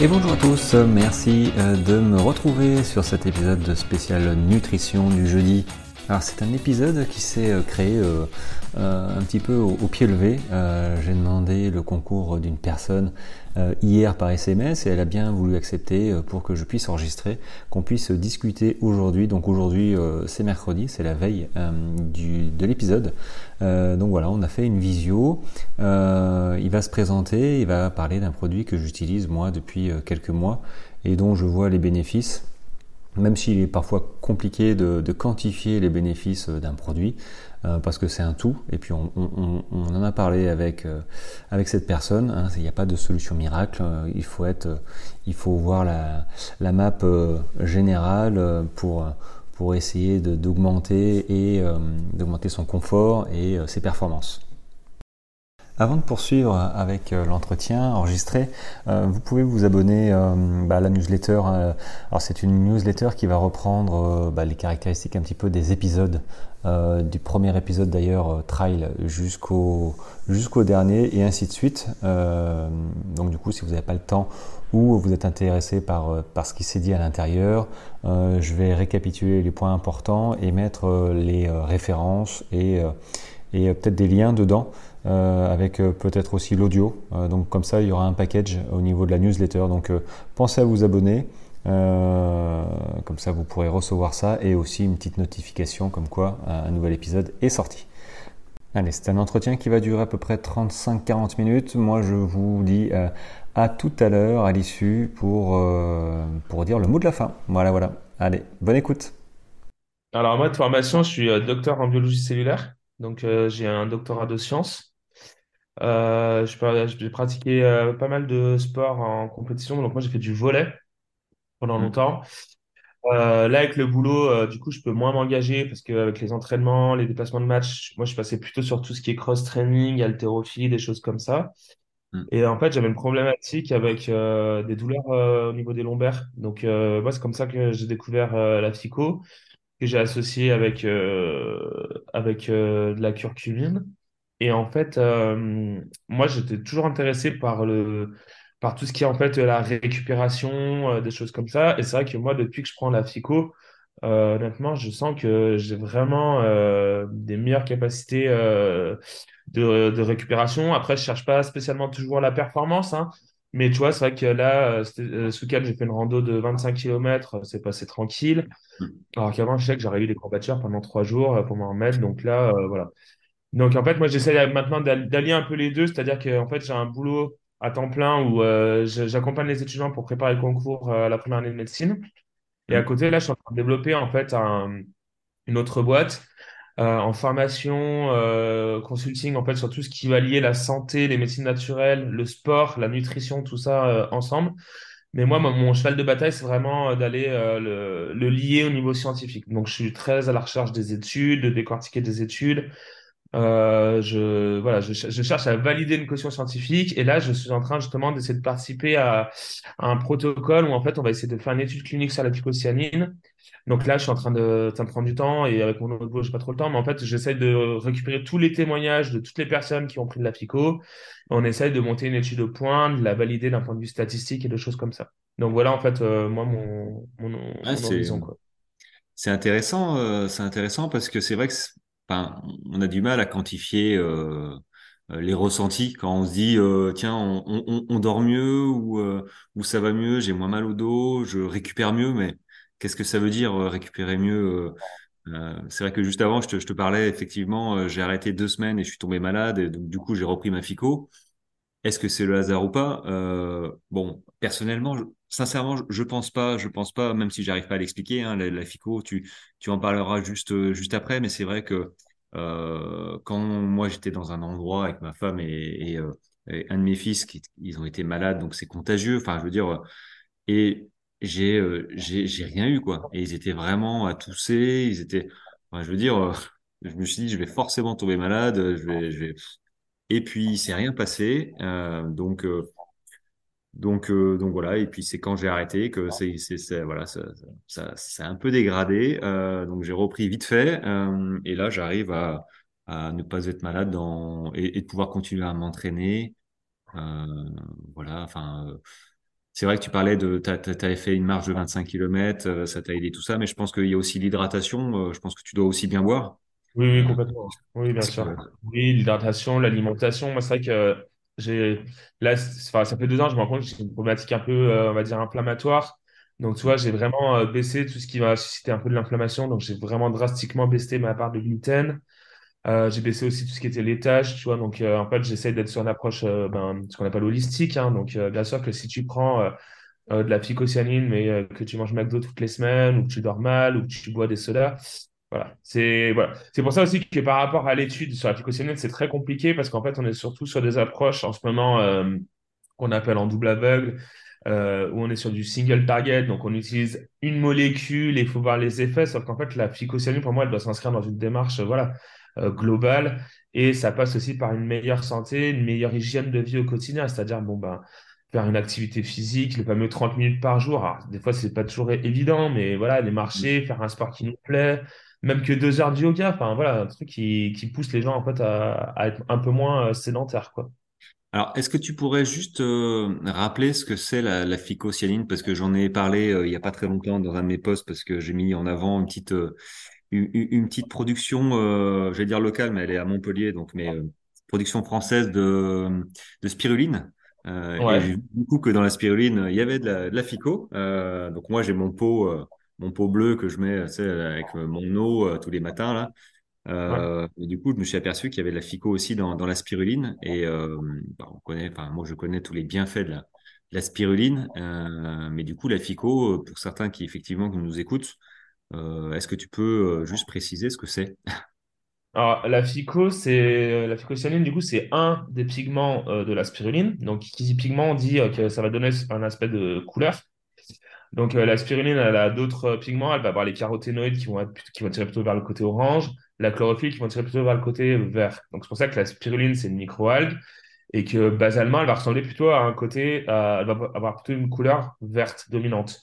Et bonjour à tous, merci euh, de me retrouver sur cet épisode de spécial nutrition du jeudi. Alors c'est un épisode qui s'est euh, créé euh, un petit peu au, pied levé. J'ai demandé le concours d'une personne hier par SMS et elle a bien voulu accepter pour que je puisse enregistrer, qu'on puisse discuter aujourd'hui. Donc aujourd'hui c'est mercredi, c'est la veille de l'épisode. donc voilà, on a fait une visio. il va se présenter, il va parler d'un produit que j'utilise moi depuis quelques mois et dont je vois les bénéfices même s'il est parfois compliqué de, quantifier les bénéfices euh, d'un produit, euh, parce que c'est un tout, et puis on, en a parlé avec, euh, avec cette personne, hein, il n'y a pas de solution miracle, il, faut être, il faut voir la, la map générale pour, pour essayer d'augmenter et d'augmenter son confort et ses performances. Avant de poursuivre avec euh, l'entretien enregistré, euh, vous pouvez vous abonner euh, bah, à la newsletter. alors c'est une newsletter qui va reprendre bah, les caractéristiques un petit peu des épisodes, du premier épisode d'ailleurs trail jusqu'au jusqu'au dernier et ainsi de suite. donc du coup, si vous n'avez pas le temps ou vous êtes intéressé par, par ce qui s'est dit à l'intérieur, je vais récapituler les points importants et mettre les références et, et peut-être des liens dedans. Euh, avec euh, peut-être aussi l'audio. Euh, donc comme ça, il y aura un package au niveau de la newsletter. Donc pensez à vous abonner. comme ça, vous pourrez recevoir ça et aussi une petite notification comme quoi un nouvel épisode est sorti. Allez, c'est un entretien qui va durer à peu près 35-40 minutes. Moi, je vous dis à tout à l'heure, à l'issue, pour, pour dire le mot de la fin. Voilà, voilà. Allez, bonne écoute. Alors, moi, de formation, je suis docteur en biologie cellulaire. Donc, j'ai un doctorat de sciences. Euh, j'ai pratiqué euh, pas mal de sports en compétition. Donc moi, j'ai fait du volley pendant mmh. longtemps. Euh, là, avec le boulot, du coup, je peux moins m'engager parce qu'avec les entraînements, les déplacements de match, moi, je passais plutôt sur tout ce qui est cross-training, haltérophilie, des choses comme ça. Mmh. Et en fait, j'avais une problématique avec des douleurs au niveau des lombaires. Donc, moi, c'est comme ça que j'ai découvert la psycho, que j'ai associé avec, avec de la curcumine. Et en fait, euh, moi, j'étais toujours intéressé par le, par tout ce qui est en fait la récupération, euh, des choses comme ça. Et c'est vrai que moi, depuis que je prends la psycho, euh, honnêtement, je sens que j'ai vraiment des meilleures capacités de, de récupération. Après, je cherche pas spécialement toujours la performance, hein. mais tu vois, c'est vrai que là, ce week-end, j'ai fait une rando de 25 km, c'est passé tranquille. Mmh. Alors qu'avant, je sais que j'aurais eu des courbatures pendant trois jours pour m'en remettre. Donc là, voilà. Donc, en fait, moi, j'essaie maintenant d'allier un peu les deux, c'est-à-dire que en fait, j'ai un boulot à temps plein où euh, j'accompagne les étudiants pour préparer le concours euh, à la première année de médecine. Et à côté, là, je suis en train de développer en fait une autre boîte euh, en formation, consulting, en fait, sur tout ce qui va lier la santé, les médecines naturelles, le sport, la nutrition, tout ça ensemble. Mais moi, mon, cheval de bataille, c'est vraiment d'aller le, le, lier au niveau scientifique. Donc, je suis très à la recherche des études, de décortiquer des études, euh, je, voilà, je, je, cherche à valider une caution scientifique et là, je suis en train justement d'essayer de participer à, à, un protocole où en fait, on va essayer de faire une étude clinique sur la phycocyanine. Donc là, je suis en train de, ça me prend du temps et avec mon autre boulot, j'ai pas trop le temps, mais en fait, j'essaie de récupérer tous les témoignages de toutes les personnes qui ont pris de la phyco. On essaye de monter une étude au point, de la valider d'un point de vue statistique et de choses comme ça. Donc voilà, en fait, euh, moi, mon, mon, ah, C'est intéressant, euh, c'est intéressant parce que c'est vrai que on a du mal à quantifier euh, euh, les ressentis quand on se dit euh, tiens on, dort mieux ou, ça va mieux, j'ai moins mal au dos, je récupère mieux, mais qu'est-ce que ça veut dire récupérer mieux C'est vrai que juste avant je te, je te parlais effectivement j'ai arrêté deux semaines et je suis tombé malade et donc du coup j'ai repris ma fico. Est-ce que c'est le hasard ou pas? Bon personnellement sincèrement, je pense pas, je pense pas, même si j'arrive pas à l'expliquer, hein, la, FICO, tu, tu en parleras juste, juste après, mais c'est vrai que quand moi j'étais dans un endroit avec ma femme et, euh, et, un de mes fils, qui, ils ont été malades, donc c'est contagieux, enfin je veux dire, et j'ai j'ai rien eu quoi, et ils étaient vraiment à tousser, ils étaient, enfin, je veux dire, je me suis dit je vais forcément tomber malade, je vais, et puis c'est rien passé, donc donc, euh, donc voilà, et puis c'est quand j'ai arrêté que c'est, voilà, ça, ça, ça, a un peu dégradé. Euh, donc j'ai repris vite fait, euh, et là j'arrive à, à ne pas être malade dans, et, de pouvoir continuer à m'entraîner. Voilà, enfin, c'est vrai que tu parlais de, tu avais fait une marche de 25 km, ça t'a aidé tout ça, mais je pense qu'il y a aussi l'hydratation. je pense que tu dois aussi bien boire. Oui, oui, complètement. Oui, bien sûr. Oui, l'hydratation, l'alimentation. Moi, c'est vrai que j'ai là, enfin, ça fait deux ans, je me rends compte que j'ai une problématique un peu, euh, on va dire, inflammatoire. Donc, tu vois, j'ai vraiment euh, baissé tout ce qui va susciter un peu de l'inflammation. Donc, j'ai vraiment drastiquement baissé ma part de gluten. Euh, j'ai baissé aussi tout ce qui était laitage, tu vois. Donc, en fait, j'essaie d'être sur une approche, ben, ce qu'on appelle holistique. hein. Donc, bien sûr que si tu prends de la phycocyanine, mais que tu manges McDo toutes les semaines, ou que tu dors mal, ou que tu bois des sodas, voilà. C'est voilà. C'est pour ça aussi que par rapport à l'étude sur la phycocyanine, c'est très compliqué parce qu'en fait, on est surtout sur des approches en ce moment euh, qu'on appelle en double aveugle, euh, où on est sur du single target, donc on utilise une molécule et il faut voir les effets, sauf qu'en fait, la phycocyanine, pour moi, elle doit s'inscrire dans une démarche, voilà, euh, globale, et ça passe aussi par une meilleure santé, une meilleure hygiène de vie au quotidien, c'est-à-dire, bon, ben, faire une activité physique, le fameux 30 minutes par jour. Alors, des fois, c'est pas toujours évident, mais voilà, aller marcher, faire un sport qui nous plaît, même que deux heures de yoga, enfin, voilà, un truc qui, qui pousse les gens, en fait, à, à être un peu moins euh, sédentaires, quoi. Alors, est-ce que tu pourrais juste euh, rappeler ce que c'est la, la phycocyanine? Parce que j'en ai parlé euh, il y a pas très longtemps dans un de mes posts parce que j'ai mis en avant une petite, euh, une, une- petite production, j'allais dire locale, mais elle est à Montpellier, donc mais production française de, de spiruline. Et j'ai Ouais, vu du coup que dans la spiruline, il y avait de la, de la phyco. Donc moi, j'ai mon pot, mon pot bleu que je mets, avec euh, mon eau euh, tous les matins là. ouais. Euh, et du coup, je me suis aperçu qu'il y avait de la phyco aussi dans, dans la spiruline. Et euh, bah, on connaît, moi, je connais tous les bienfaits de la, de la spiruline. Euh, mais du coup, la euh, pour certains qui effectivement nous écoutent, est-ce que tu peux juste préciser ce que c'est? Alors, la phyco, c'est la phycocyanine, du coup, c'est un des pigments de la spiruline. Donc, qui dit pigment, on dit que ça va donner un aspect de couleur. Donc, euh, la spiruline, elle a d'autres euh, pigments. Elle va avoir les caroténoïdes qui vont être, qui vont tirer plutôt vers le côté orange, la chlorophylle qui vont tirer plutôt vers le côté vert. Donc, c'est pour ça que la spiruline, c'est une microalgue et que basalement, elle va ressembler plutôt à un côté, elle va avoir plutôt une couleur verte dominante.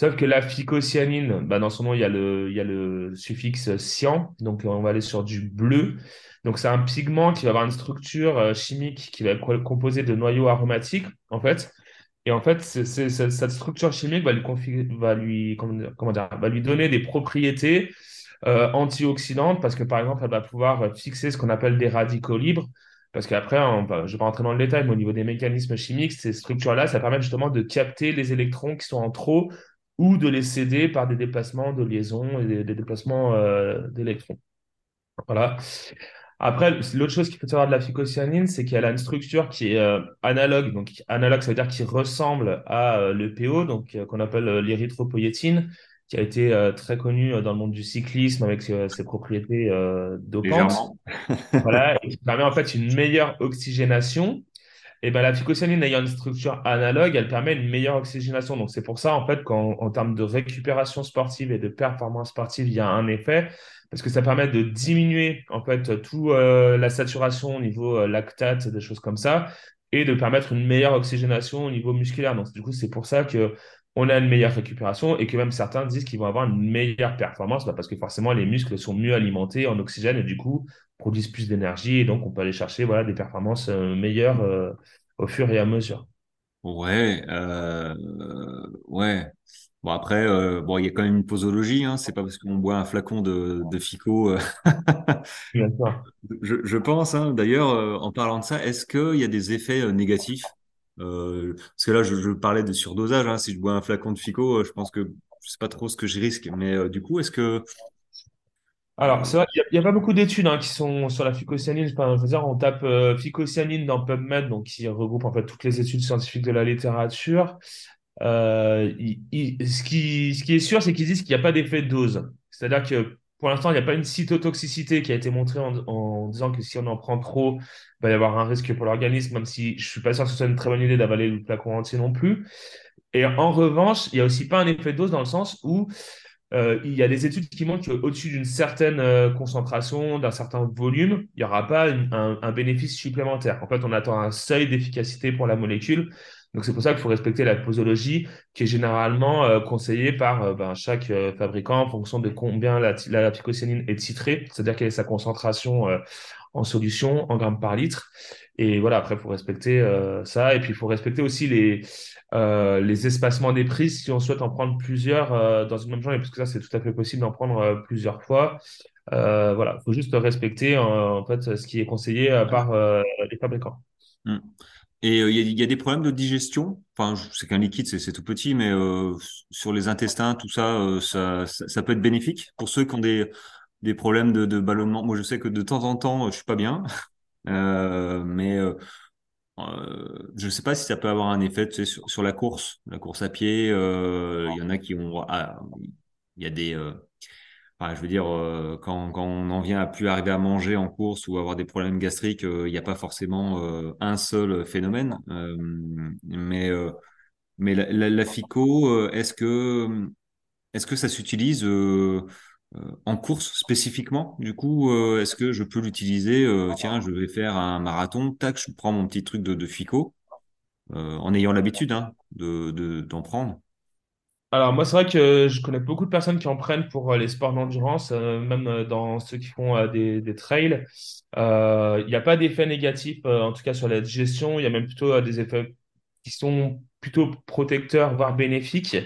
Sauf que la phycocyanine, bah, dans son nom, il y a le, il y a le suffixe cyan, donc on va aller sur du bleu. Donc c'est un pigment qui va avoir une structure euh, chimique qui va être composée de noyaux aromatiques, en fait. Et en fait, cette structure chimique va lui, donner des propriétés euh, antioxydantes parce que, par exemple, elle va pouvoir fixer ce qu'on appelle des radicaux libres. Parce qu'après, je ne vais pas rentrer dans le détail, mais au niveau des mécanismes chimiques, ces structures-là, ça permet justement de capter les électrons qui sont en trop ou de les céder par des déplacements de liaison et des, des déplacements euh, d'électrons. Voilà. Après, l'autre chose qu'il faut savoir de la phycocyanine, c'est qu'elle a une structure qui est euh, analogue. Donc, analogue, ça veut dire qui ressemble à euh, le PO, donc euh, qu'on appelle euh, l'érythropoïétine, qui a été très connue dans le monde du cyclisme avec ses propriétés dopantes. Voilà, et qui permet en fait une meilleure oxygénation et ben, la phycocyanine ayant une structure analogue, elle permet une meilleure oxygénation. Donc, c'est pour ça, en fait, qu'en en termes de récupération sportive et de performance sportive, il y a un effet, parce que ça permet de diminuer, en fait, tout euh, la saturation au niveau euh, lactate, des choses comme ça, et de permettre une meilleure oxygénation au niveau musculaire. Donc, du coup, c'est pour ça que on a une meilleure récupération et que même certains disent qu'ils vont avoir une meilleure performance, bah, parce que forcément, les muscles sont mieux alimentés en oxygène et du coup, produisent plus d'énergie et donc on peut aller chercher voilà, des performances euh, meilleures au fur et à mesure. Ouais, euh, ouais. Bon après, euh, bon, il y a quand même une posologie, hein. C'est pas parce qu'on boit un flacon de, de Fico. euh, Bien sûr. je, je pense, hein. D'ailleurs, euh, en parlant de ça, est-ce qu'il y a des effets euh, négatifs? Euh, parce que là, je, je parlais de surdosage. Hein. Si je bois un flacon de Fico, euh, je pense que je sais pas trop ce que je risque. Mais euh, du coup, est-ce que Alors, c'est vrai qu'il n'y a, pas beaucoup d'études hein, qui sont sur la phycocyanine. Enfin, je veux dire, on tape euh, dans PubMed, donc qui regroupe en fait toutes les études scientifiques de la littérature. Euh, ce qui, est sûr, c'est qu'ils disent qu'il n'y a pas d'effet de dose. C'est-à-dire que pour l'instant, il n'y a pas une cytotoxicité qui a été montrée en, disant que si on en prend trop, il va y avoir un risque pour l'organisme, même si je suis pas sûr que ce soit une très bonne idée d'avaler le flacon entier non plus. Et en revanche, il n'y a aussi pas un effet de dose dans le sens où euh, il y a des études qui montrent qu'au-dessus d'une certaine euh, concentration, d'un certain volume, il n'y aura pas un, un bénéfice supplémentaire. En fait, on attend un seuil d'efficacité pour la molécule. Donc, c'est pour ça qu'il faut respecter la posologie qui est généralement euh, conseillée par euh, ben, chaque euh, fabricant en fonction de combien la, la, est titrée, c'est-à-dire quelle est sa concentration en solution, en grammes par litre. Et voilà, après, il faut respecter euh, ça. Et puis, il faut respecter aussi les, euh, les espacements des prises si on souhaite en prendre plusieurs euh, dans une même journée, parce que ça, c'est tout à fait possible d'en prendre plusieurs fois. voilà, il faut juste respecter en fait ce qui est conseillé par les fabricants. Mm. Et il y, a des problèmes de digestion? Enfin, c'est qu'un liquide, c'est tout petit, mais sur les intestins, tout ça, ça, peut être bénéfique pour ceux qui ont des, des problèmes de, de ballonnement? Moi, je sais que de temps en temps, je suis pas bien. Euh, mais euh, euh, je ne sais pas si ça peut avoir un effet sur, la course, la course à pied. Il y en a qui ont, ah, il y a des, je veux dire, quand, on en vient à plus arriver à manger en course ou avoir des problèmes gastriques, il n'y a pas forcément un seul phénomène. mais mais la, FICO, est-ce que est-ce que ça s'utilise en course spécifiquement. Du coup, euh, est-ce que je peux l'utiliser euh, Tiens, je vais faire un marathon, tac, je prends mon petit truc de, FICO, en ayant l'habitude hein, de, d'en prendre. Alors moi, c'est vrai que je connais beaucoup de personnes qui en prennent pour les sports d'endurance, même dans ceux qui font des, des trails. Il n'y a pas d'effet négatif, en tout cas sur la digestion. Il y a même plutôt des effets qui sont plutôt protecteurs, voire bénéfiques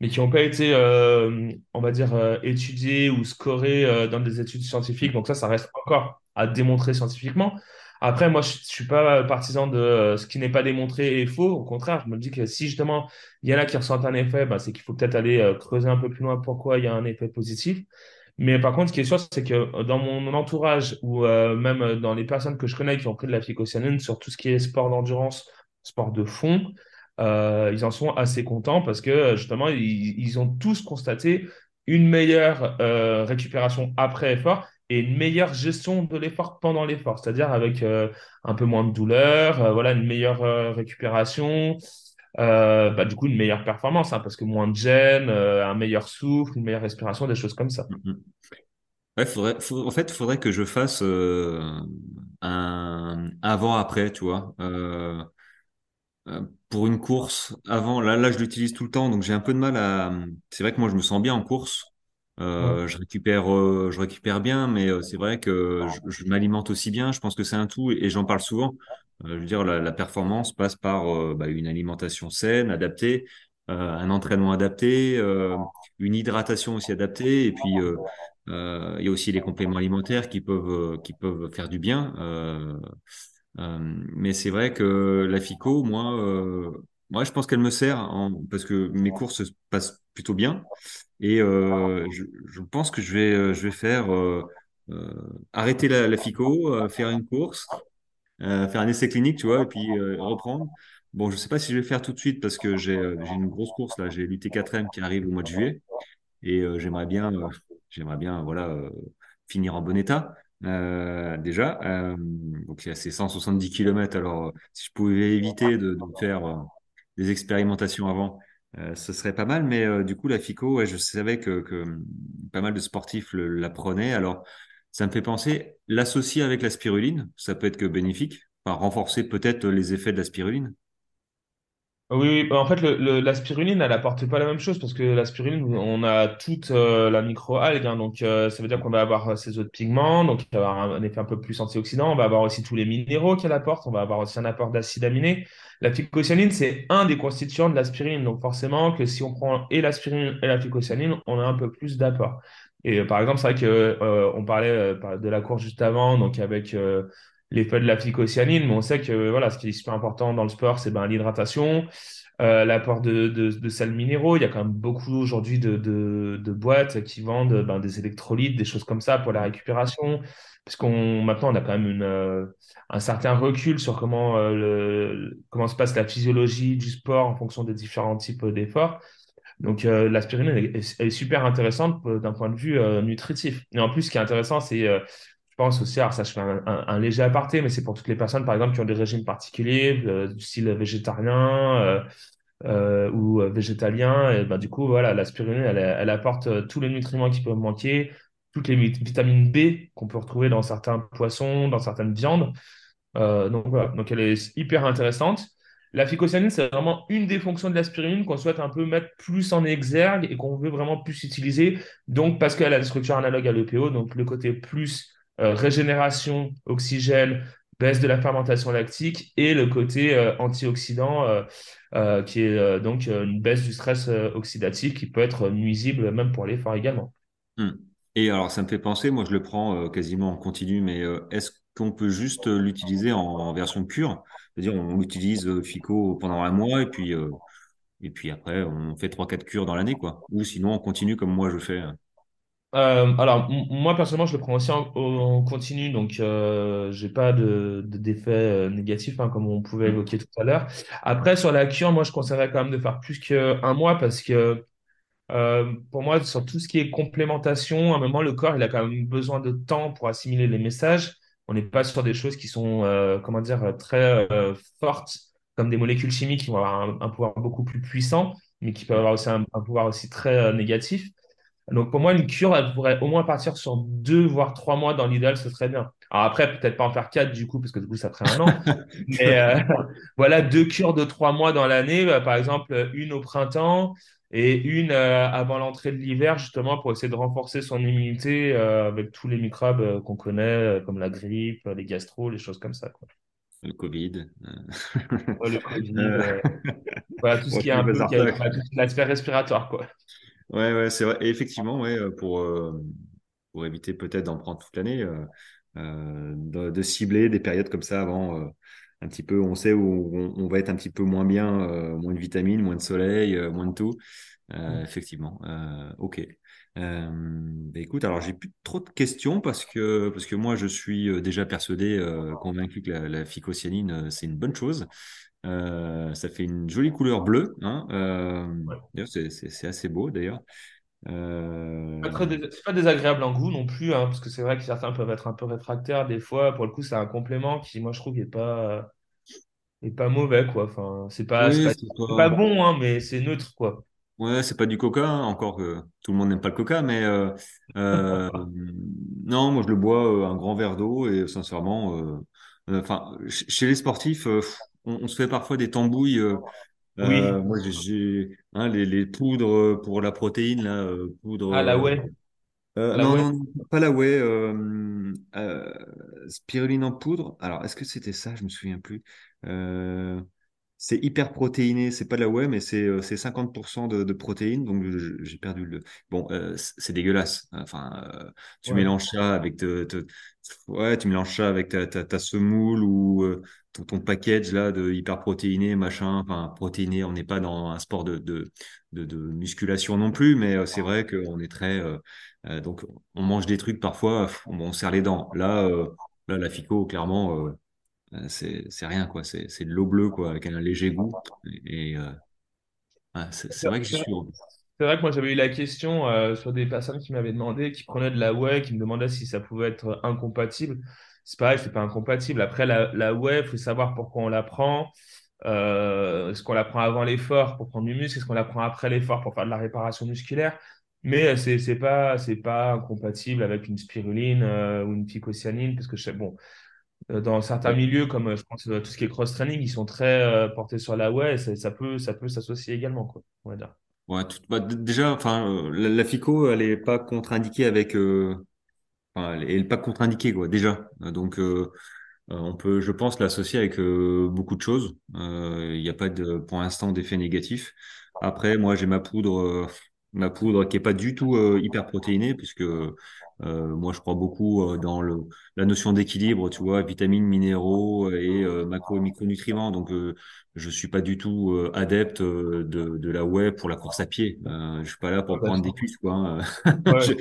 mais qui n'ont pas été, euh, on va dire, euh, étudiés ou scorés euh, dans des études scientifiques. Donc ça, ça reste encore à démontrer scientifiquement. Après, moi, je ne suis pas partisan de ce qui n'est pas démontré et faux. Au contraire, je me dis que si justement il y en a qui ressentent un effet, bah, c'est qu'il faut peut-être aller creuser un peu plus loin pourquoi il y a un effet positif. Mais par contre, ce qui est sûr, c'est que dans mon entourage ou même dans les personnes que je connais qui ont pris de la phycocyanine sur tout ce qui est sport d'endurance, sport de fond, euh, ils en sont assez contents parce que justement, ils, ont tous constaté une meilleure euh, récupération après effort et une meilleure gestion de l'effort pendant l'effort, c'est-à-dire avec euh, un peu moins de douleur, voilà, une meilleure récupération, bah, du coup une meilleure performance, hein, parce que moins de gêne, un meilleur souffle, une meilleure respiration, des choses comme ça. Mm-hmm. En fait, il faudrait que je fasse un avant-après, tu vois. Euh, pour une course avant, là, là, je l'utilise tout le temps, donc j'ai un peu de mal à. C'est vrai que moi, je me sens bien en course. Euh, je récupère, euh, je récupère bien, mais c'est vrai que je, m'alimente aussi bien. Je pense que c'est un tout, et, j'en parle souvent. je veux dire, la, performance passe par bah, une alimentation saine, adaptée, un entraînement adapté, une hydratation aussi adaptée, et puis il y a aussi les compléments alimentaires qui peuvent, qui peuvent faire du bien. Euh, mais c'est vrai que la FICO, moi, euh, moi je pense qu'elle me sert en, parce que mes courses se passent plutôt bien. Et euh, je, je, pense que je vais, euh, je vais faire arrêter la, la FICO, faire une course, faire un essai clinique, tu vois, et puis reprendre. Bon, je sais pas si je vais faire tout de suite parce que j'ai une grosse course là, j'ai l'UT4M qui arrive au mois de juillet et j'aimerais bien, j'aimerais bien, voilà, finir en bon état. Euh, déjà. Euh, donc il y a ces 170 km. Alors si je pouvais éviter de, faire euh, des expérimentations avant, ce serait pas mal. Mais du coup la FICO, je savais que, que, pas mal de sportifs la prenaient. Alors ça me fait penser l'associer avec la spiruline, ça peut être que bénéfique, enfin, renforcer peut-être les effets de la spiruline. Oui, bah, en fait, le, la spiruline, elle apporte pas la même chose parce que la spiruline, on a toute euh, la microalgue, hein, donc euh, ça veut dire qu'on va avoir euh, ces autres pigments, donc il va avoir un, effet un peu plus antioxydant, on va avoir aussi tous les minéraux qu'elle apporte, on va avoir aussi un apport d'acide aminé. La phycocyanine, c'est un des constituants de la spiruline, donc forcément que si on prend et la spiruline et la phycocyanine, on a un peu plus d'apport. Et par exemple, c'est vrai que on parlait de la course juste avant, donc avec l'effet de la phycocyanine, mais on sait que voilà, ce qui est super important dans le sport, c'est ben, l'hydratation, euh, l'apport de, de, sels minéraux. Il y a quand même beaucoup aujourd'hui de, de, de, boîtes qui vendent ben, des électrolytes, des choses comme ça pour la récupération. Parce qu'on maintenant on a quand même une, euh, un certain recul sur comment, euh, le, comment se passe la physiologie du sport en fonction des différents types d'efforts. Donc l'aspirine est, est, super intéressante d'un point de vue nutritif. Et en plus, ce qui est intéressant, c'est je pense aussi, alors ça je fais un, léger aparté, mais c'est pour toutes les personnes, par exemple, qui ont des régimes particuliers, euh, du style végétarien euh, euh, ou végétalien. Et ben, du coup, voilà, la spiruline, elle, apporte tous les nutriments qui peuvent manquer, toutes les vitamines B qu'on peut retrouver dans certains poissons, dans certaines viandes. donc voilà, donc elle est hyper intéressante. La phycocyanine, c'est vraiment une des fonctions de l'aspirine qu'on souhaite un peu mettre plus en exergue et qu'on veut vraiment plus utiliser. Donc, parce qu'elle a des structures analogues à l'EPO, donc le côté plus euh, régénération, oxygène, baisse de la fermentation lactique et le côté euh, antioxydant euh, qui est donc une baisse du stress oxydatif qui peut être nuisible même pour l'effort également. Hmm. Et alors, ça me fait penser, moi je le prends quasiment en continu, mais est-ce qu'on peut juste l'utiliser en, en version pure? C'est-à-dire, on l'utilise FICO pendant un mois et puis, et puis après, on fait trois, quatre cures dans l'année, quoi. Ou sinon, on continue comme moi je fais. Euh, alors, moi, personnellement, je le prends aussi en, en continu, donc euh, j'ai pas de, de- d'effet euh, négatif, hein, comme on pouvait Hmm. évoquer tout à l'heure. Après, sur la cure, moi, je conseillerais quand même de faire plus qu'un mois parce que euh, pour moi, sur tout ce qui est complémentation, à un moment, le corps, il a quand même besoin de temps pour assimiler les messages. On n'est pas sur des choses qui sont, comment dire, très fortes, comme des molécules chimiques qui vont avoir un, un pouvoir beaucoup plus puissant, mais qui peuvent avoir aussi un, un pouvoir aussi très négatif. Donc pour moi, une cure, elle pourrait au moins partir sur deux, voire trois mois dans l'idéal, ce serait bien. Alors après, peut-être pas en faire quatre du coup, parce que du coup, ça ferait un an. Mais euh, voilà, deux cures de trois mois dans l'année, bah, par exemple, une au printemps et une euh, avant l'entrée de l'hiver, justement, pour essayer de renforcer son immunité euh, avec tous les microbes euh, qu'on connaît, euh, comme la grippe, les gastro, les choses comme ça, quoi. Le Covid. euh. Ouais, le Covid, Euh, euh, voilà, tout ce qui est un peu qui a, respiratoire, quoi. Ouais, ouais, c'est vrai. Et effectivement, ouais, euh, pour, euh, pour éviter peut-être d'en prendre toute l'année, euh, de, de cibler des périodes comme ça avant, euh, un petit peu, on sait où on, on va être un petit peu moins bien, moins de vitamines, moins de soleil, moins de tout. Effectivement. Ok. Bah, écoute, alors j'ai plus trop de questions parce que parce que moi je suis déjà persuadé, convaincu que la, la phycocyanine c'est une bonne chose. Euh, ça fait une jolie couleur bleue, hein. Euh, Ouais. c'est assez beau d'ailleurs. Euh, dés- c'est pas désagréable en goût non plus, hein, parce que c'est vrai que certains peuvent être un peu réfractaires des fois. Pour le coup, c'est un complément qui, moi, je trouve, est pas, est pas mauvais, quoi. Enfin, c'est pas, oui, pas, bon, hein, mais c'est neutre, quoi. ouais, c'est pas du coca, hein, encore que tout le monde n'aime pas le coca, mais euh, non, moi je le bois un grand verre d'eau et sincèrement, enfin, ch- chez les sportifs, on, on se fait parfois des tambouilles. euh, Oui. euh, moi, j'ai hein, les, les poudres pour la protéine, là, euh, poudre. Ah, la euh, whey. euh, non, whey. non, non, pas la whey. Euh, euh, spiruline en poudre. Alors, est-ce que c'était ça? Je me souviens plus. Euh, c'est hyper protéiné. C'est pas de la whey, mais c'est euh, c'est 50% de, de protéines. Donc, j'ai perdu le. Bon, euh, c'est dégueulasse. Enfin, euh, tu Ouais. mélanges ça avec te, te- ouais, tu mélanges ça avec ta, ta, ta semoule ou euh, ton, ton package là de hyper protéiné, machin. Enfin, protéiné. On n'est pas dans un sport de, de, musculation non plus, mais euh, c'est vrai qu'on est très euh, euh, donc, on mange des trucs parfois, on, on serre les dents. Là, euh, là, la Fico, clairement, euh, euh, c'est c'est rien, quoi. C'est de l'eau bleue, quoi, avec un léger goût. Et, euh, c'est vrai que C'est vrai que moi, j'avais eu la question euh, sur des personnes qui m'avaient demandé, qui prenaient de la whey, qui me demandaient si ça pouvait être incompatible. C'est pareil, c'est pas incompatible. Après, la, la whey, il faut savoir pourquoi on la prend. Euh, est-ce qu'on la prend avant l'effort pour prendre du muscle? Est-ce qu'on la prend après l'effort pour faire de la réparation musculaire? Mais euh, c'est c'est pas c'est pas incompatible avec une spiruline euh, ou une phycocyanine parce que je sais- bon euh, dans certains Ouais. milieux comme euh, je pense euh, tout ce qui est cross-training ils sont très euh, portés sur la whey et ça, ça peut ça peut s'associer également quoi on va dire. Ouais, tout- bah, déjà, enfin, euh, la, la Fico, elle est pas contre-indiquée avec, euh, elle est pas contre-indiquée, quoi, déjà. Euh, Donc, euh, euh, on peut, je pense, l'associer avec euh, beaucoup de choses. Euh, Il n'y a pas de, pour l'instant, d'effet négatif. Après, moi, j'ai ma poudre, euh, ma poudre qui est pas du tout euh, hyper protéinée, puisque euh, moi, je crois beaucoup euh, dans le, la notion d'équilibre, tu vois, vitamines, minéraux et euh, macro et micronutriments. Donc, euh, je suis pas du tout euh, adepte euh, de, de la whey pour la course à pied. Euh, je suis pas là pour prendre des cuisses, quoi. hein. ouais,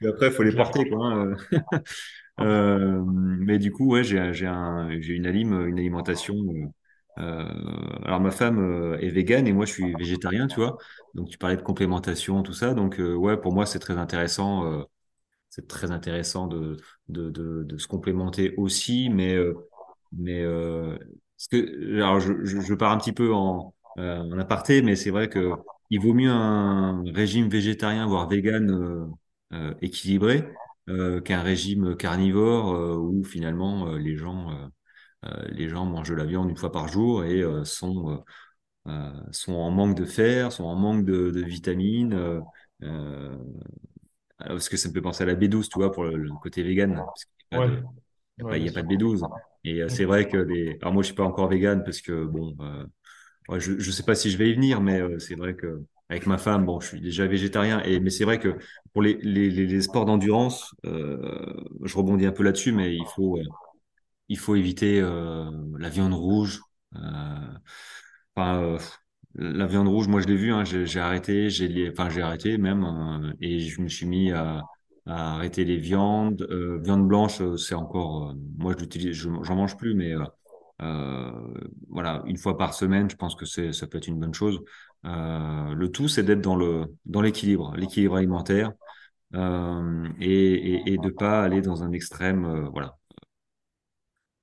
Je-. Après, il faut les porter, quoi. hein. Euh, mais du coup, ouais, j'ai, j'ai un, j'ai une alim, une alimentation. euh, euh, alors ma femme euh, est végane et moi je suis végétarien, tu vois. Donc tu parlais de complémentation, tout ça. Donc euh, ouais, pour moi c'est très intéressant. Euh, c'est très intéressant de, de, de, se complémenter aussi, mais euh, mais euh, parce que alors je, je, pars un petit peu en, euh, en aparté, mais c'est vrai que il vaut mieux un régime végétarien voire vegan euh, euh, équilibré euh, qu'un régime carnivore euh, où finalement euh, les gens euh, euh, les gens mangent de la viande une fois par jour et euh, sont euh, euh, sont en manque de fer, sont en manque de, vitamines. euh, euh, parce que ça me fait penser à la B12, tu vois, pour le, le côté vegan, parce qu'il n'y a pas Ouais, de, il y a ouais, pas, il bien y a pas sûr. de B12. Et euh, c'est vrai que les... Alors moi, je suis pas encore vegan parce que, bon, euh, ouais, je ne sais pas si je vais y venir, mais euh, c'est vrai que avec ma femme, bon, je suis déjà végétarien. Et, mais c'est vrai que pour les, les, les les sports d'endurance, euh, je rebondis un peu là-dessus, mais il faut, euh, il faut éviter euh, la viande rouge. Euh, enfin, euh, la viande rouge, moi je l'ai vu, hein, j'ai arrêté, j'ai enfin j'ai arrêté même, euh, et je me suis mis à, arrêter les viandes. Euh, viande blanche, euh, c'est encore, moi je l'utilise, je- j'en mange plus, mais voilà, une fois par semaine, je pense que ça peut être une bonne chose. Le tout, c'est d'être dans dans l'équilibre, l'équilibre alimentaire, et, et, et de pas aller dans un extrême, voilà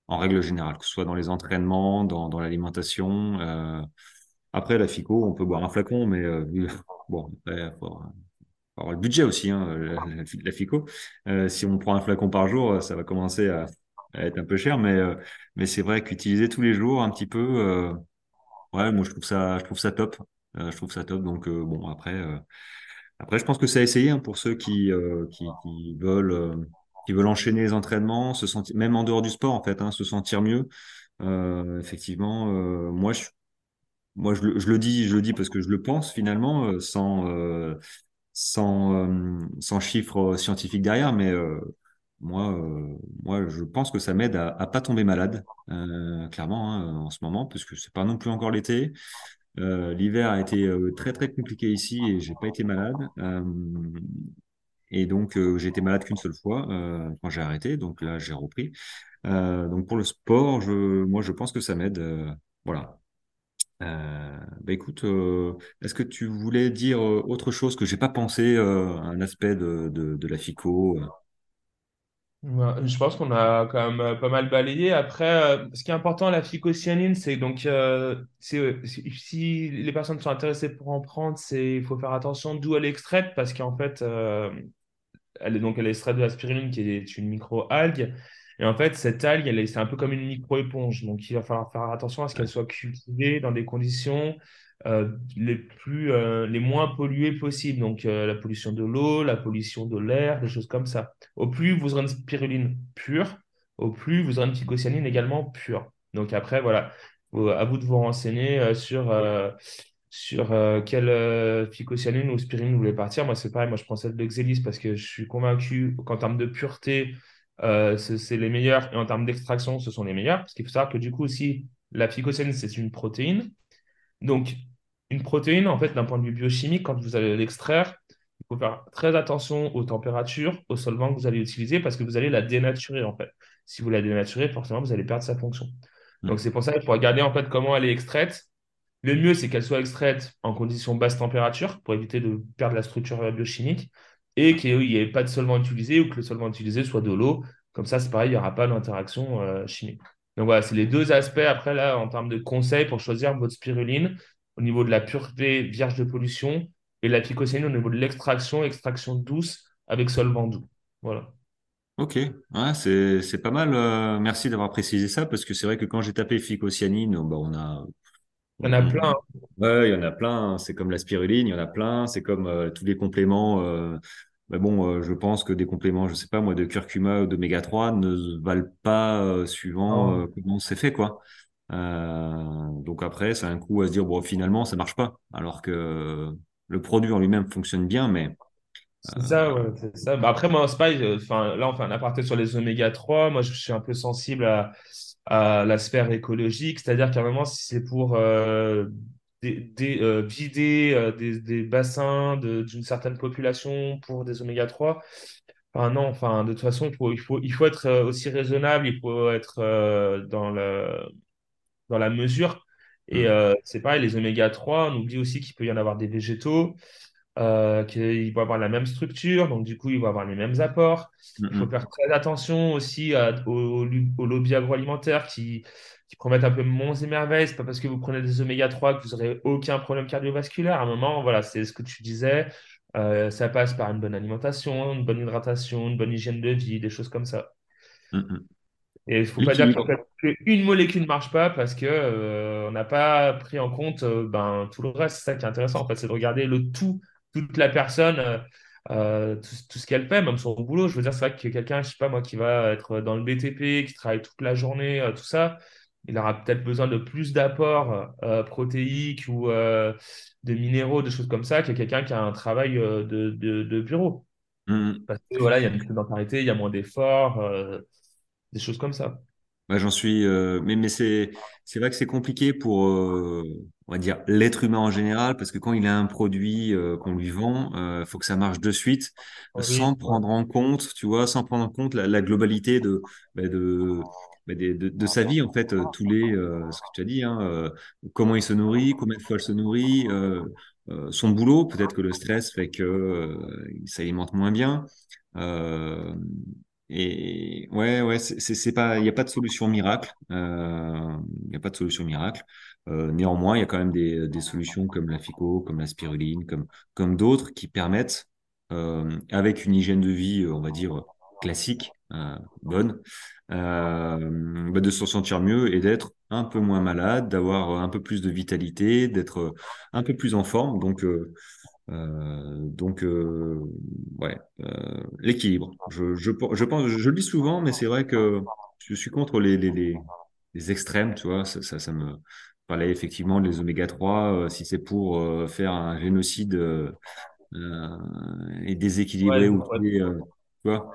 en règle générale, que ce soit dans les entraînements, dans l'alimentation. Euh, après, la FICO, on peut boire un flacon, mais euh, bon, après, faut, avoir le budget aussi, hein, la, la, FICO. Euh, si on prend un flacon par jour, ça va commencer à, être un peu cher, mais, euh, mais c'est vrai qu'utiliser tous les jours un petit peu, euh, ouais, moi je trouve ça, je trouve ça top. Euh, je trouve ça top. Donc euh, bon, après. euh, après, je pense que c'est à essayer hein, pour ceux qui, euh, qui, veulent, euh, qui veulent enchaîner les entraînements, se sentir, même en dehors du sport en fait, hein, se sentir mieux. Euh, effectivement, euh, moi, je, moi, je, le dis, je le dis parce que je le pense finalement, euh, sans, euh, sans, euh, sans chiffres scientifiques derrière, mais moi, moi, je pense que ça m'aide à, à pas tomber malade, clairement, hein, en ce moment, parce que c'est pas non plus encore l'été. L'hiver a été très très compliqué ici et j'ai pas été malade. Et donc, j'ai été malade qu'une seule fois quand j'ai arrêté. Donc là, j'ai repris. Donc pour le sport, je, moi, je pense que ça m'aide. voilà. Euh, bah écoute, euh, est-ce que tu voulais dire euh, autre chose que j'ai pas pensé, euh, un aspect de, de, la FICO? euh? Ouais, Je pense qu'on a quand même pas mal balayé. Après, ce qui est important, la phycocyanine, c'est donc si les personnes sont intéressées pour en prendre, il faut faire attention d'où elle est extraite parce qu'en fait, elle est donc elle est extraite de la spiruline qui est une micro-algue. Et en fait, cette algue, c'est un peu comme une micro-éponge. Donc, il va falloir faire attention à ce qu'elle soit cultivée dans des conditions euh, les plus, euh, les moins polluées possibles. Donc, euh, la pollution de l'eau, la pollution de l'air, des choses comme ça. Au plus vous aurez une spiruline pure, au plus vous aurez une phycocyanine également pure. Donc, après, voilà, à vous de vous renseigner sur, sur quelle euh, ou spiruline vous voulez partir. Moi, c'est pareil, moi je prends celle de Xelis parce que je suis convaincu qu'en termes de pureté, euh, c'est les meilleurs et en termes d'extraction, ce sont les meilleurs. Parce qu'il faut savoir que du coup aussi, la phycocyanine, c'est une protéine. Donc, une protéine, en fait, d'un point de vue biochimique, quand vous allez l'extraire, il faut faire très attention aux températures, aux solvants que vous allez utiliser parce que vous allez la dénaturer, en fait. Si vous la dénaturez, forcément, vous allez perdre sa fonction. Donc, Mm. c'est pour ça qu'il faut regarder, en fait, comment elle est extraite le mieux, c'est qu'elle soit extraite en conditions basse température pour éviter de perdre la structure biochimique et qu'il n'y ait pas de solvant utilisé ou que le solvant utilisé soit de l'eau. Comme ça, c'est pareil, il n'y aura pas d'interaction euh, chimique. Donc voilà, c'est les deux aspects après, là, en termes de conseils pour choisir votre spiruline au niveau de la pureté vierge de pollution et la phycocyanine au niveau de l'extraction, extraction douce avec solvant doux. Voilà. Ok, c'est pas mal. euh, merci d'avoir précisé ça parce que c'est vrai que quand j'ai tapé phycocyanine, bah, on a Il y en a on- plein. hein. Ouais, il y en a plein. hein. C'est comme la spiruline, il y en a plein. C'est comme euh, tous les compléments. euh, mais bon, euh, je pense que des compléments, je sais pas moi, de curcuma ou d'oméga 3 ne valent pas euh, suivant comment c'est fait, quoi. Donc après, c'est un coup à se dire, bon, finalement, ça marche pas. Alors que le produit en lui-même fonctionne bien, mais C'est ça, ouais, c'est ça. Bah, après, moi, c'est euh, enfin, là, on fait un aparté sur les oméga 3. Moi, je suis un peu sensible à, à la sphère écologique, c'est-à-dire qu'à un moment, si c'est pour euh, euh, vider euh, des, des bassins de- d'une certaine population pour des oméga 3, enfin, non, enfin, de toute façon, il faut, il faut, il faut être aussi raisonnable, il faut être euh, dans le, dans la mesure. Et euh, c'est pareil, les oméga 3, on oublie aussi qu'il peut y en avoir des végétaux euh, qu'il va avoir la même structure, donc du coup, il va avoir les mêmes apports. Il faut faire très attention aussi à- au, au lobby agroalimentaire qui, qui promettent un peu monts et merveilles. C'est pas parce que vous prenez des oméga 3 que vous n'aurez aucun problème cardiovasculaire. À un moment, voilà, c'est ce que tu disais. Euh, ça passe par une bonne alimentation, une bonne hydratation, une bonne hygiène de vie, des choses comme ça. Et il ne faut pas dire qu'une molécule ne marche pas parce que euh, on n'a pas pris en compte euh, ben, tout le reste. C'est ça qui est intéressant, en fait, c'est de regarder le tout, toute la personne. euh, euh, tout, tout ce qu'elle fait, même son boulot. Je veux dire, c'est vrai que quelqu'un, je sais pas moi, qui va être dans le BTP, qui travaille toute la journée, euh, tout ça, il aura peut-être besoin de plus d'apports euh, protéiques ou euh, de minéraux, des choses comme ça, que quelqu'un qui a un travail euh, de, de, de bureau. Mhm. Parce que voilà, il y a une sédentarité, il y a moins d'efforts, des choses comme ça. Ouais, j'en suis, euh, mais mais c'est c'est vrai que c'est compliqué pour euh, on va dire l'être humain en général parce que quand il a un produit euh, qu'on lui vend, il faut que ça marche de suite, sans Oui, ouais. prendre en compte, tu vois, sans prendre en compte la, la globalité de bah, de, bah, de de sa vie en fait, euh, tous les euh, ce que tu as dit, hein, euh, comment il se nourrit, combien de fois il se nourrit, son boulot, peut-être que le stress fait que euh, il s'alimente moins bien. Et ouais, ouais, c'est pas, il n'y a pas de solution miracle. Euh, Il n'y a pas de solution miracle. Euh, néanmoins, il y a quand même des, solutions comme la FICO, comme la spiruline, comme, comme d'autres qui permettent, euh, avec une hygiène de vie, on va dire, classique, bonne, bah, de se sentir mieux et d'être un peu moins malade, d'avoir un peu plus de vitalité, d'être un peu plus en forme. Donc, donc, euh, ouais, euh, l'équilibre. Je, je, je pense, je le dis souvent, mais c'est vrai que je suis contre les, les, les, les extrêmes, tu vois. Ça, ça, ça me parlait effectivement des oméga 3, euh, si c'est pour euh, faire un génocide euh, euh, et déséquilibrer Ouais, ou ouais. euh, tu vois.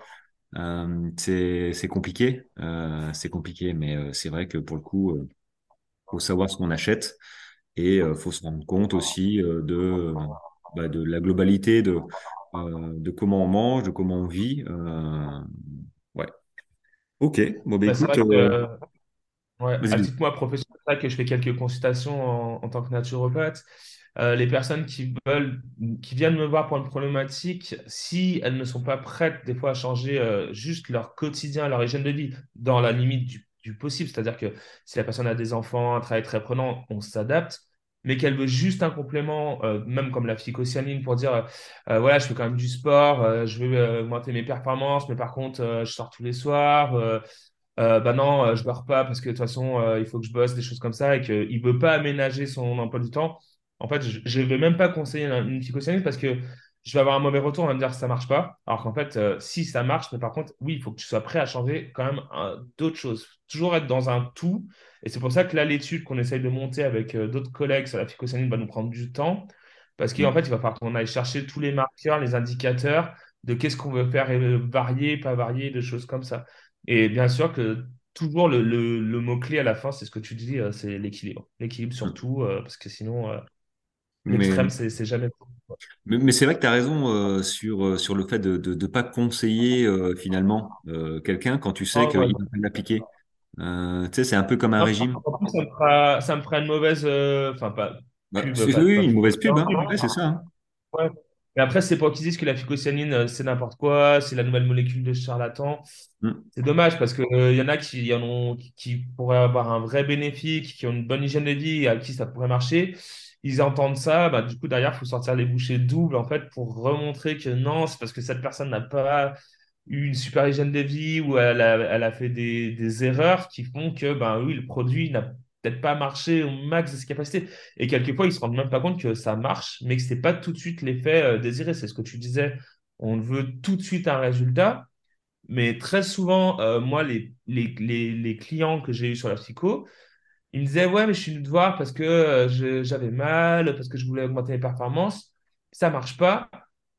Euh, c'est, c'est compliqué, euh, c'est compliqué, mais euh, c'est vrai que pour le coup, euh, faut savoir ce qu'on achète. Et euh, faut se rendre compte aussi euh, de, bah, de la globalité de, euh, de comment on mange, de comment on vit. Euh, ouais. Ok. Bon, bah, Bah, écoute, euh, que Ouais, vas-y, à vas-y. titre moi professionnel, c'est vrai que je fais quelques consultations en, en tant que naturopathe. Les personnes qui veulent, qui viennent me voir pour une problématique, si elles ne sont pas prêtes des fois à changer juste leur quotidien, leur hygiène de vie, dans la limite du, du possible, c'est-à-dire que si la personne a des enfants, un travail très prenant, on s'adapte, mais qu'elle veut juste un complément, euh, même comme la phycocyanine, pour dire, euh, voilà, je fais quand même du sport, euh, je veux euh, augmenter mes performances, mais par contre, euh, je sors tous les soirs. euh, bah non, je dors pas parce que de toute façon, il faut que je bosse, des choses comme ça, et qu'il veut pas aménager son emploi du temps, en fait, je ne vais même pas conseiller une, psychosocialiste parce que je vais avoir un mauvais retour, on va me dire que ça marche pas. Alors qu'en fait, euh, si ça marche, mais par contre, oui, il faut que tu sois prêt à changer quand même euh, d'autres choses. Toujours être dans un tout. Et c'est pour ça que là, l'étude qu'on essaye de monter avec euh, d'autres collègues sur la psychosocialiste va nous prendre du temps. Parce qu'en fait, Mm, il va falloir qu'on aille chercher tous les marqueurs, les indicateurs de qu'est-ce qu'on veut faire euh, varier, pas varier, de choses comme ça. Et bien sûr que toujours le, le- le mot-clé à la fin, c'est ce que tu dis, euh, c'est l'équilibre. L'équilibre mm. surtout, euh, parce que sinon, Mais, l'extrême, c'est c'est jamais bon. Mais, mais c'est vrai que tu as raison euh, sur, euh, sur le fait de ne pas conseiller euh, finalement euh, quelqu'un quand tu sais ouais, qu'il va l'appliquer. Tu sais, c'est un peu comme un Non, régime. en plus, ça me fera, ça me fera une mauvaise, enfin, pas Bah, pub, pas, oui, pas une mauvaise pub, hein. Ouais, c'est ça. hein. Ouais. Mais après, c'est pas qu'ils disent que la phycocyanine, c'est n'importe quoi, c'est la nouvelle molécule de charlatan. Mm, C'est dommage parce euh, y en a qui, y en ont, qui, qui pourraient avoir un vrai bénéfice, qui ont une bonne hygiène de vie et à qui ça pourrait marcher. Ils entendent ça, bah, du coup, derrière, il faut sortir les bouchées doubles en fait pour remontrer que non, c'est parce que cette personne n'a pas eu une super hygiène de vie ou elle a, fait des, erreurs qui font que, ben oui, le produit n'a peut-être pas marché au max de ses capacités. Et quelquefois, ils se rendent même pas compte que ça marche, mais que c'est pas tout de suite l'effet euh, désiré. C'est ce que tu disais. On veut tout de suite un résultat. Mais très souvent, euh, moi, les, les, les, les clients que j'ai eu sur la psycho, ils me disaient, ouais, mais je suis venu te voir parce que euh, j'avais mal, parce que je voulais augmenter mes performances. Ça marche pas.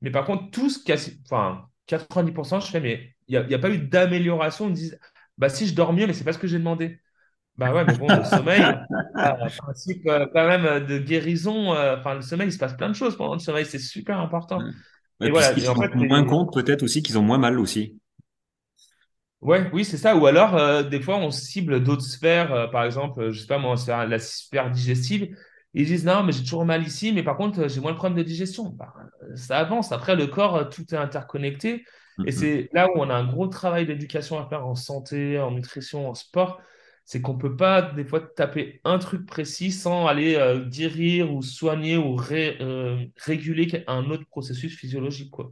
Mais par contre, tout ce qui enfin, 90%, je fais, mais il n'y a, il a pas eu d'amélioration. Ils me disent, bah si, je dors mieux, mais c'est pas ce que j'ai demandé. Bah ouais, mais bon, le sommeil, euh, principe euh, quand même de guérison, enfin, le sommeil, il se passe plein de choses pendant le sommeil, c'est super important. ouais. Et voilà, en fait, moins compte peut-être aussi qu'ils ont moins mal aussi. Ouais, oui, c'est ça. Ou alors, euh, des fois, on cible d'autres sphères, euh, par exemple, euh, je sais pas moi, sphère- la sphère digestive. Ils disent non, mais j'ai toujours mal ici, mais par contre, euh, j'ai moins de problèmes de digestion. Bah, ça avance. Après, le corps, tout est interconnecté. Mm, Et c'est là où on a un gros travail d'éducation à faire en santé, en nutrition, en sport. C'est qu'on peut pas, des fois, taper un truc précis sans aller guérir ou soigner ou ré- réguler un autre processus physiologique, quoi.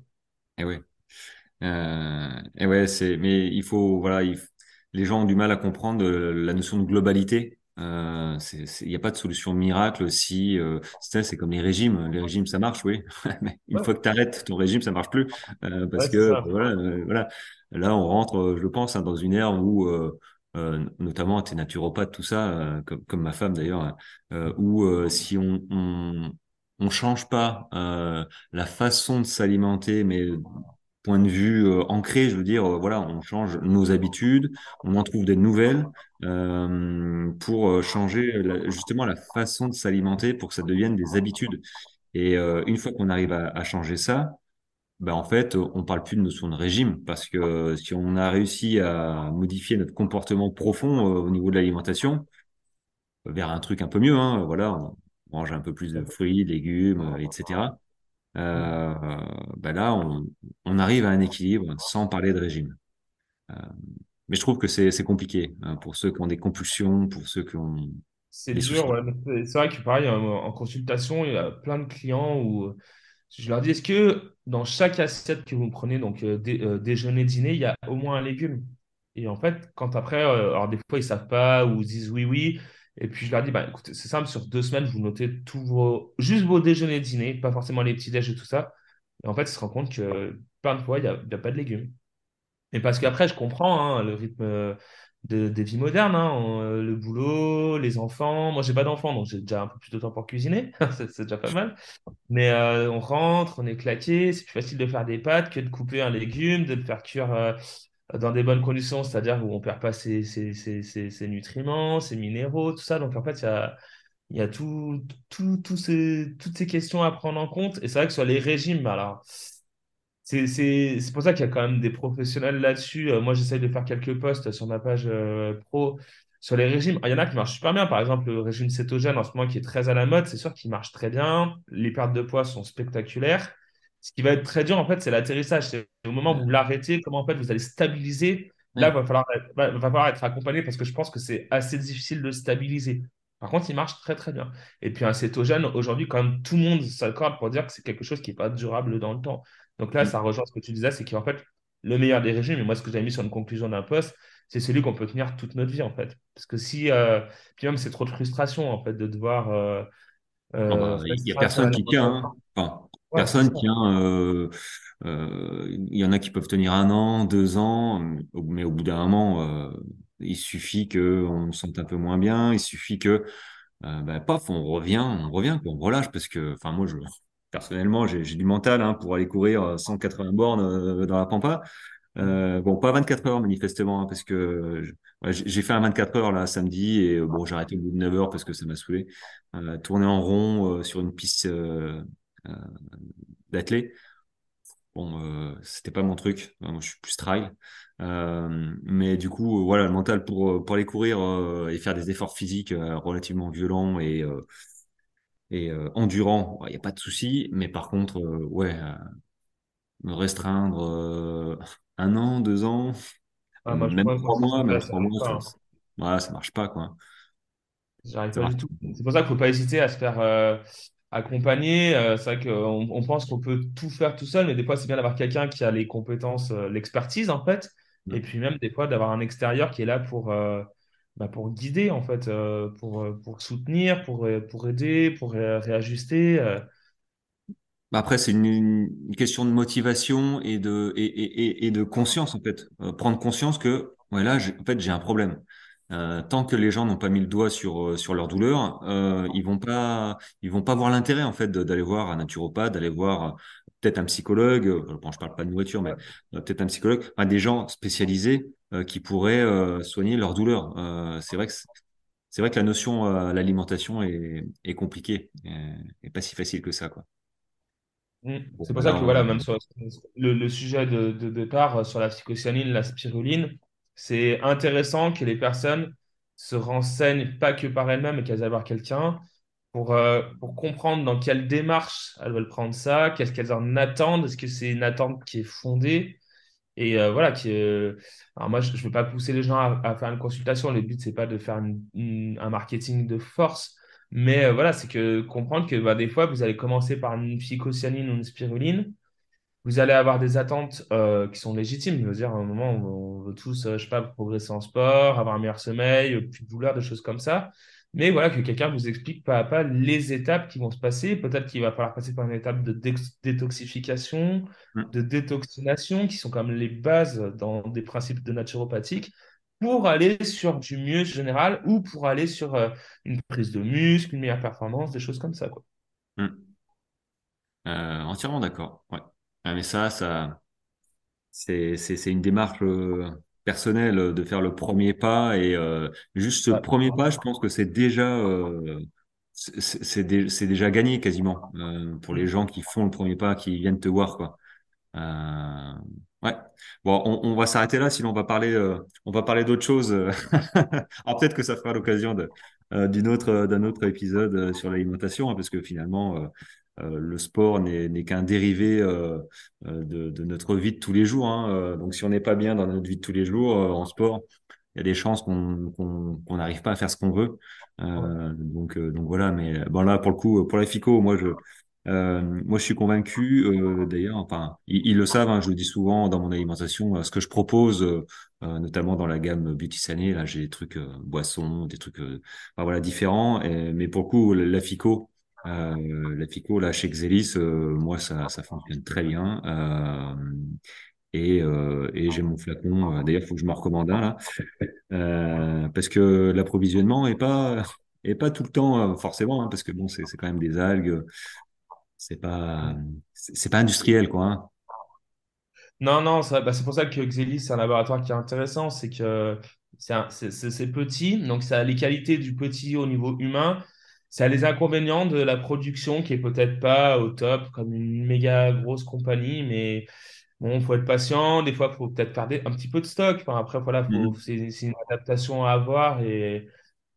Et ouais. Euh, et ouais, c'est, mais il faut, voilà, il les gens ont du mal à comprendre euh, la notion de globalité. Euh, il n'y a pas de solution miracle si euh, c'est comme les régimes. Les régimes, ça marche, oui. Mais une Ouais, fois que tu arrêtes ton régime, ça marche plus. Euh, parce ouais, que ça. voilà, euh, voilà. Là, on rentre, euh, je pense, hein, dans une ère où, euh, euh, notamment, tu es naturopathe, tout ça, euh, comme, comme ma femme d'ailleurs, hein, euh, où euh, si on, on, on change pas euh, la façon de s'alimenter, mais point de vue euh, ancré, je veux dire, euh, voilà, on change nos habitudes, on en trouve des nouvelles euh, pour changer justement la façon de s'alimenter pour que ça devienne des habitudes. Et une fois qu'on arrive à, changer ça, ben en fait, on parle plus de notion de régime parce que si on a réussi à modifier notre comportement profond au niveau de l'alimentation vers un truc un peu mieux, hein, voilà, on mange un peu plus de fruits, légumes, etc. Euh, ben là, on, on arrive à un équilibre sans parler de régime. Euh, mais je trouve que c'est compliqué hein, pour ceux qui ont des compulsions, pour ceux qui ont C'est dur, ouais. C'est vrai que pareil, en, consultation, il y a plein de clients où je leur dis, est-ce que dans chaque assiette que vous prenez, donc euh, dé- euh, déjeuner, dîner, il y a au moins un légume? Et en fait, quand après, euh, alors des fois, ils savent pas ou ils disent oui, oui. Et puis je leur dis, bah, écoutez, c'est simple, sur deux semaines, vous notez tous vos, juste vos déjeuners, dîners, pas forcément les petits déj et tout ça. Et en fait, ils se rendent compte que plein de fois, il n'y a, pas de légumes. Et parce qu'après, je comprends hein, le rythme euh, de- des vies modernes, hein, euh, le boulot, les enfants. Moi, j'ai pas d'enfants, donc j'ai déjà un peu plus de temps pour cuisiner. C'est déjà pas mal. Mais euh, on rentre, on est claqué. C'est plus facile de faire des pâtes que de couper un légume, de faire cuire dans des bonnes conditions, c'est-à-dire où on perd pas ses, ses, ses, ses- nutriments, ses minéraux, tout ça. Donc, en fait, il y a, y a tout, tout, tout ces, toutes ces questions à prendre en compte. Et c'est vrai que sur les régimes, alors. C'est pour ça qu'il y a quand même des professionnels là-dessus. Euh, moi, j'essaye de faire quelques posts sur ma page euh, pro sur les régimes. Il y en a qui marchent super bien. Par exemple, le régime cétogène en ce moment qui est très à la mode, c'est sûr qu'il marche très bien. Les pertes de poids sont spectaculaires. Ce qui va être très dur, en fait, c'est l'atterrissage. C'est au moment où vous l'arrêtez, comment en fait vous allez stabiliser. Là, il va falloir, être- va, va falloir être accompagné parce que je pense que c'est assez difficile de stabiliser. Par contre, il marche très très bien. Et puis un cétogène, aujourd'hui, quand même, tout le monde s'accorde pour dire que c'est quelque chose qui n'est pas durable dans le temps. Donc là, ça rejoint ce que tu disais, c'est qu'en fait, le meilleur des régimes, et moi, ce que j'avais mis sur une conclusion d'un post, c'est celui qu'on peut tenir toute notre vie, en fait. Parce que si, euh, puis même, c'est trop de frustration, en fait, de devoir euh, euh, il y a personne qui tient. hein. Enfin, Ouais, personne tient. euh, euh, il y en a qui peuvent tenir un an, deux ans, mais au bout d'un moment, euh, il suffit que on se sente un peu moins bien. Il suffit que, bah, paf, on revient, on revient, on relâche parce que, enfin, moi, je personnellement, j'ai du mental hein, pour aller courir euh, 180 bornes dans la pampa. Euh, bon, pas 24 heures manifestement, hein, parce que j'ai fait un 24 heures là samedi et bon, j'ai arrêté au bout de 9 heures parce que ça m'a saoulé. Euh, tourner en rond euh, sur une piste euh, d'athlée, bon, euh, c'était pas mon truc. Moi, je suis plus trail. Euh, mais du coup, voilà, le mental pour pour aller courir et faire des efforts physiques relativement violents et et euh, endurants, il n'y a pas de souci. Mais par contre, euh, ouais, euh, me restreindre un an, deux ans. Ah, moi, Même trois mois, même trois mois, ça, hein. ça- voilà, ça marche pas, quoi. J'arrive Ça pas marche. du tout. C'est pour ça qu'il ne faut pas hésiter à se faire euh, accompagner. Euh, c'est vrai qu'on on pense qu'on peut tout faire tout seul, mais des fois, c'est bien d'avoir quelqu'un qui a les compétences, euh, l'expertise, en fait. Et puis même, des fois, d'avoir un extérieur qui est là pour, euh, bah, pour guider, en fait, euh, pour, euh, pour soutenir, pour, euh, pour aider, pour ré- réajuster. euh. Bah Après, c'est une, une question de motivation et de, et, et, de conscience, en fait. Euh, prendre conscience que, ouais, là, en fait, j'ai un problème. Euh, tant que les gens n'ont pas mis le doigt sur, euh, sur leur douleur, euh, ils vont pas, ils vont pas voir l'intérêt, en fait, d'aller voir un naturopathe, d'aller voir peut-être un psychologue. Bon, je parle pas de nourriture, mais peut-être un psychologue, enfin, des gens spécialisés euh, qui pourraient soigner leur douleur. C'est vrai que c'est vrai que la notion, euh, l'alimentation est, est compliquée et, et pas si facile que ça, quoi. Mm. Bon, C'est pour ça que voilà, même sur le, le sujet de, de départ sur la psychocyanine, la spiruline, c'est intéressant que les personnes se renseignent pas que par elles-mêmes, mais qu'elles aillent voir quelqu'un pour, euh, pour comprendre dans quelle démarche elles veulent prendre ça, qu'est-ce qu'elles en attendent, est-ce que c'est une attente qui est fondée et euh, voilà, qui, euh, alors moi, je ne veux pas pousser les gens à, faire une consultation. Le but, c'est pas de faire un marketing de force. Mais voilà, c'est que comprendre que bah, des fois, vous allez commencer par une phycocyanine ou une spiruline. Vous allez avoir des attentes euh, qui sont légitimes. Je veux dire, à un moment, on, veut tous, euh, je sais pas, progresser en sport, avoir un meilleur sommeil, plus de douleur, des choses comme ça. Mais voilà, que quelqu'un vous explique pas à pas les étapes qui vont se passer. Peut-être qu'il va falloir passer par une étape de dé- détoxification, Mm, de détoxination, qui sont comme les bases dans des principes de naturopathique, pour aller sur du mieux général ou pour aller sur euh, une prise de muscle, une meilleure performance, des choses comme ça, quoi. mm. Euh, entièrement d'accord. Ouais. Ah, mais ça, ça, c'est, c'est, c'est une démarche euh, personnelle de faire le premier pas et euh, juste ce premier pas, je pense que c'est déjà, euh, c'est c'est- c'est dé- c'est déjà gagné quasiment pour les gens qui font le premier pas, qui viennent te voir, quoi. Ouais. Bon, on, on va s'arrêter là, sinon on va parler, on va parler d'autre chose. Alors peut-être que ça fera l'occasion de, euh, d'une autre, d'un autre épisode euh, sur l'alimentation, hein, parce que finalement, le sport n'est, qu'un dérivé euh, euh, de, de notre vie de tous les jours. hein. Euh, donc si on n'est pas bien dans notre vie de tous les jours euh, en sport, il y a des chances qu'on n'arrive pas à faire ce qu'on veut. Euh, donc euh, donc voilà. Mais bon là pour le coup, pour la FICO, moi je euh, moi, je suis convaincu, euh, d'ailleurs, enfin, ils, ils le savent, hein, je le dis souvent dans mon alimentation, euh, ce que je propose, euh, euh, notamment dans la gamme Beauty Sané, là, j'ai des trucs euh, boissons, des trucs, euh, enfin, voilà, différents. Et- mais pour le coup, la, la Fico, euh, la Fico, là, chez Xelis, euh, moi, ça, fonctionne très bien. Euh, et et j'ai mon flacon. D'ailleurs, il faut que je me recommande un là, parce que l'approvisionnement est pas est pas tout le temps forcément, hein, parce que bon, c'est quand même des algues. C'est pas, pas industriel, quoi. hein. Non, non, bah, c'est pour ça que Xelis, c'est un laboratoire qui est intéressant, c'est que c'est petit, donc ça a les qualités du petit au niveau humain, ça a les inconvénients de la production qui est peut-être pas au top comme une méga grosse compagnie, mais bon, faut être patient, des fois, faut peut-être garder un petit peu de stock, Enfin, après, voilà, c'est c'est une adaptation à avoir et,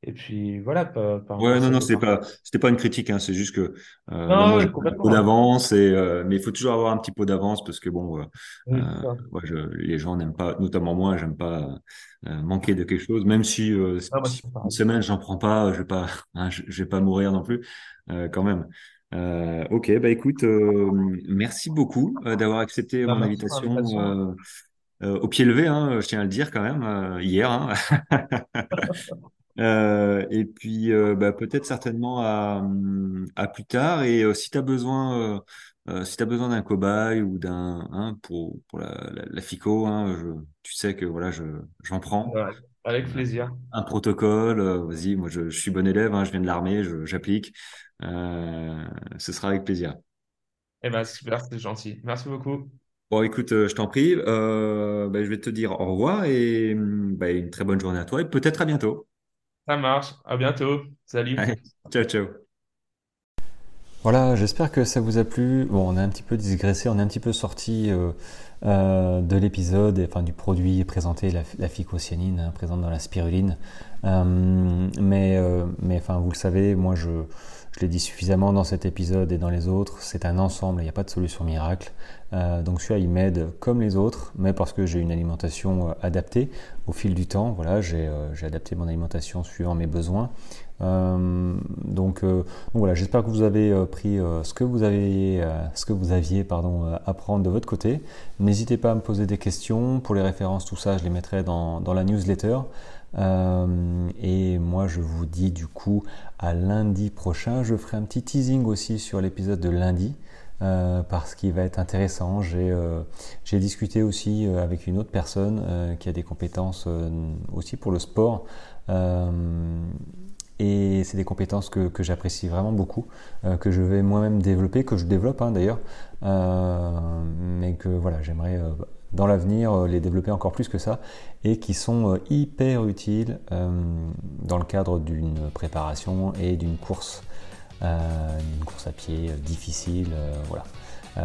et puis voilà, par, par rapport Ouais, non, non, c'était pas, c'était pas une critique, hein, c'est juste que euh, Non, ouais, peu d'avance et euh, mais il faut toujours avoir un petit peu d'avance parce que bon, euh, Oui, euh, ça. ouais, je- les gens n'aiment pas, notamment moi, j'aime pas euh, manquer de quelque chose, même si, Ah, si une semaine j'en prends pas, je vais pas, hein, je, je vais pas mourir non plus, quand même. Ok, bah écoute, merci beaucoup d'avoir accepté Bah, mon invitation euh, au pied levé, hein, je tiens à le dire quand même, euh, hier. hein. Euh, et puis euh, bah, peut-être certainement à, hum, à plus tard. Et euh, si tu as besoin, si besoin d'un cobaye ou d'un hein, pour, pour la, la, la FICO, hein, je, tu sais que voilà, je, j'en prends. Ouais, avec plaisir. un protocole, vas-y, moi je, je suis bon élève, hein, je viens de l'armée, j'applique. Ce sera avec plaisir. Eh ben, super, c'est gentil. Merci beaucoup. Bon, écoute, je t'en prie, bah, je vais te dire au revoir et hum, bah, une très bonne journée à toi et peut-être à bientôt. Ça marche. À bientôt. Salut. Allez, ciao, ciao. Voilà, j'espère que ça vous a plu. Bon, on a un petit peu digressé, on est un petit peu sorti euh, euh, de l'épisode, et, enfin du produit présenté, la, la phycocyanine hein, présente dans la spiruline. Euh, mais, euh, mais enfin, vous le savez, moi je, je l'ai dit suffisamment dans cet épisode et dans les autres, c'est un ensemble, il n'y a pas de solution miracle. Euh, donc celui-là, il m'aide comme les autres, mais parce que j'ai une alimentation euh, adaptée au fil du temps. Voilà, j'ai euh, j'ai adapté mon alimentation suivant mes besoins. Euh, donc, euh, donc voilà, j'espère que vous avez euh, pris ce que vous aviez, euh, ce que vous aviez pardon, à prendre de votre côté. N'hésitez pas à me poser des questions. Pour les références, tout ça, je les mettrai dans, la newsletter. Et moi, je vous dis du coup à lundi prochain. Je ferai un petit teasing aussi sur l'épisode de lundi. Parce qu'il va être intéressant. J'ai discuté aussi avec une autre personne qui a des compétences aussi pour le sport. Et c'est des compétences que, j'apprécie vraiment beaucoup, euh, que je vais moi-même développer, que je développe hein, d'ailleurs, euh, mais que voilà, j'aimerais euh, dans l'avenir les développer encore plus que ça, et qui sont hyper utiles dans le cadre d'une préparation et d'une course, d'une course à pied difficile, voilà.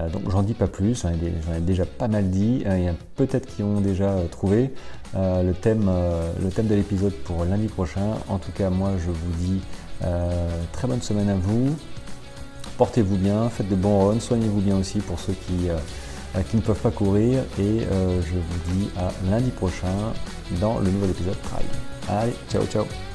Donc j'en dis pas plus, j'en ai, ai déjà pas mal dit. Il y en a peut-être qui ont déjà trouvé euh, le, thème, euh, le thème de l'épisode pour lundi prochain. En tout cas, moi je vous dis euh, très bonne semaine à vous. Portez-vous bien, faites de bons runs, soignez-vous bien aussi pour ceux qui, qui ne peuvent pas courir. Et je vous dis à lundi prochain dans le nouvel épisode Prime. Allez, ciao ciao